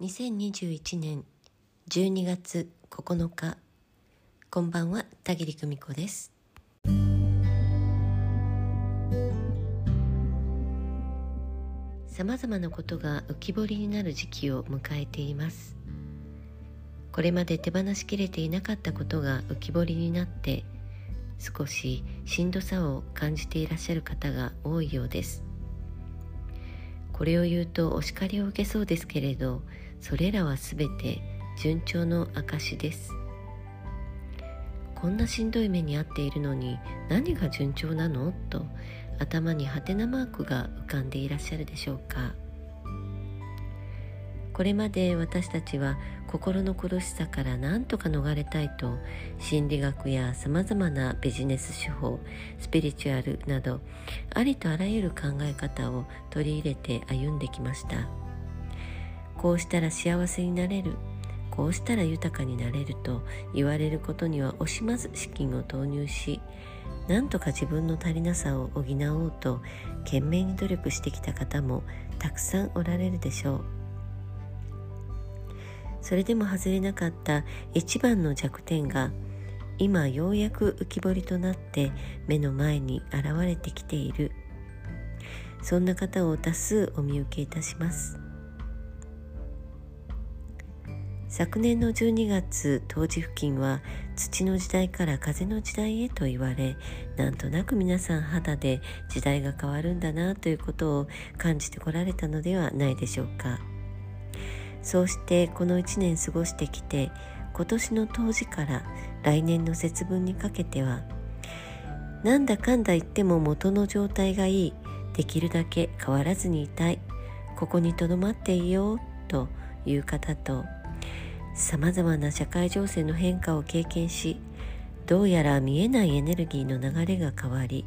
2021年12月9日。こんばんは田切久美子です。さまざまなことが浮き彫りになる時期を迎えています。これまで手放しきれていなかったことが浮き彫りになって少ししんどさを感じていらっしゃる方が多いようです。これを言うとお叱りを受けそうですけれどそれらはすべて順調の証です。こんなしんどい目に遭っているのに何が順調なの？と頭にハテナマークが浮かんでいらっしゃるでしょうか。これまで私たちは心の苦しさから何とか逃れたいと心理学やさまざまなビジネス手法スピリチュアルなどありとあらゆる考え方を取り入れて歩んできました。こうしたら幸せになれる。こうしたら豊かになれると言われることには惜しまず資金を投入しなんとか自分の足りなさを補おうと懸命に努力してきた方もたくさんおられるでしょう。それでも外れなかった一番の弱点が今ようやく浮き彫りとなって目の前に現れてきている。そんな方を多数お見受けいたします。昨年の12月当時付近は土の時代から風の時代へと言われなんとなく皆さん肌で時代が変わるんだなということを感じてこられたのではないでしょうか。そうしてこの1年過ごしてきて今年の冬至から来年の節分にかけてはなんだかんだ言っても元の状態がいいできるだけ変わらずにいたいここにとどまっていようという方とさまざまな社会情勢の変化を経験しどうやら見えないエネルギーの流れが変わり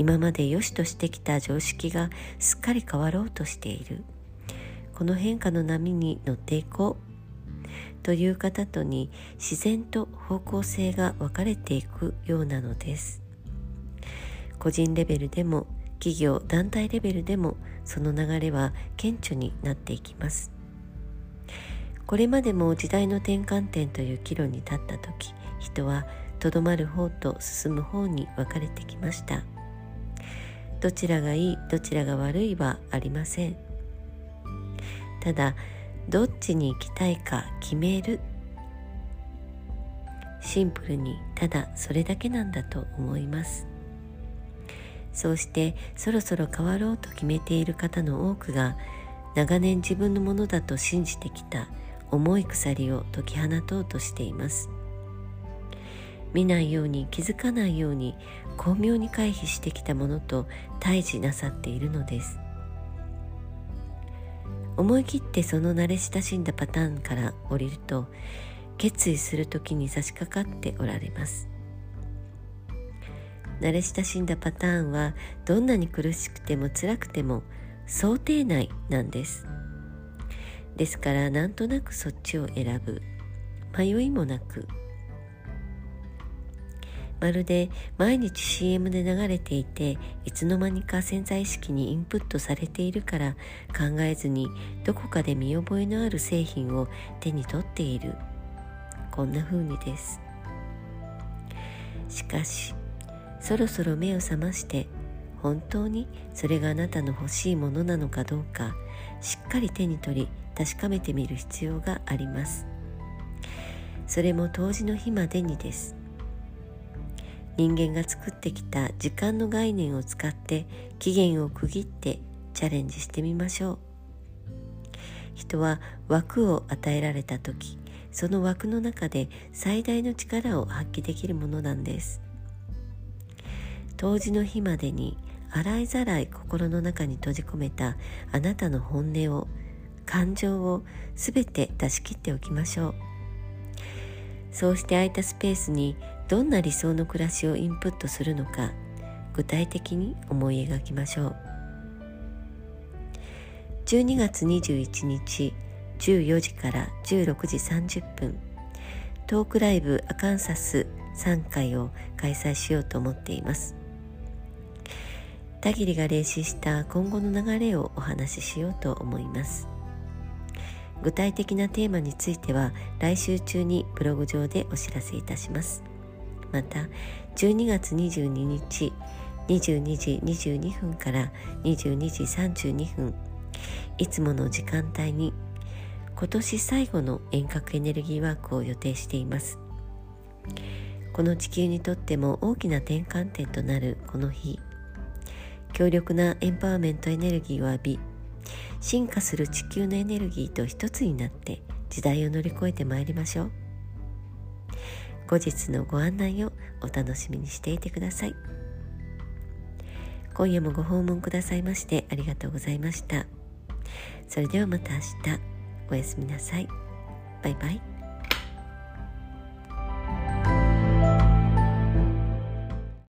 今まで良しとしてきた常識がすっかり変わろうとしている。この変化の波に乗っていこう。という方とに自然と方向性が分かれていくようなのです。個人レベルでも企業団体レベルでもその流れは顕著になっていきます。これまでも時代の転換点という岐路に立った時人はとどまる方と進む方に分かれてきました。どちらがいいどちらが悪いはありません。ただどっちに行きたいか決める。シンプルにただそれだけなんだと思います。そうしてそろそろ変わろうと決めている方の多くが長年自分のものだと信じてきた重い鎖を解き放とうとしています。見ないように気づかないように巧妙に回避してきたものと対峙なさっているのです。思い切ってその慣れ親しんだパターンから降りると決意する時に差し掛かっておられます。慣れ親しんだパターンはどんなに苦しくても辛くても想定内なんです。ですからなんとなくそっちを選ぶ。迷いもなく。まるで毎日 CM で流れていていつの間にか潜在意識にインプットされているから考えずにどこかで見覚えのある製品を手に取っている。こんな風にです。しかしそろそろ目を覚まして本当にそれがあなたの欲しいものなのかどうかしっかり手に取り確かめてみる必要があります。それも冬至の日までにです。人間が作ってきた時間の概念を使って期限を区切ってチャレンジしてみましょう。人は枠を与えられた時その枠の中で最大の力を発揮できるものなんです。冬至の日までに洗いざらい心の中に閉じ込めたあなたの本音を感情をすべて出し切っておきましょう。そうして空いたスペースにどんな理想の暮らしをインプットするのか具体的に思い描きましょう。12月21日14時から16時30分トークライブアカンサス3回を開催しようと思っています。田切が霊視した今後の流れをお話ししようと思います。具体的なテーマについては来週中にブログ上でお知らせいたします。また12月22日22時22分から22時32分いつもの時間帯に今年最後の遠隔エネルギーワークを予定しています。この地球にとっても大きな転換点となるこの日。強力なエンパワーメントエネルギーを浴び進化する地球のエネルギーと一つになって時代を乗り越えてまいりましょう。後日のご案内をお楽しみにしていてください。今夜もご訪問くださいましてありがとうございました。それではまた明日。おやすみなさい。バイバイ。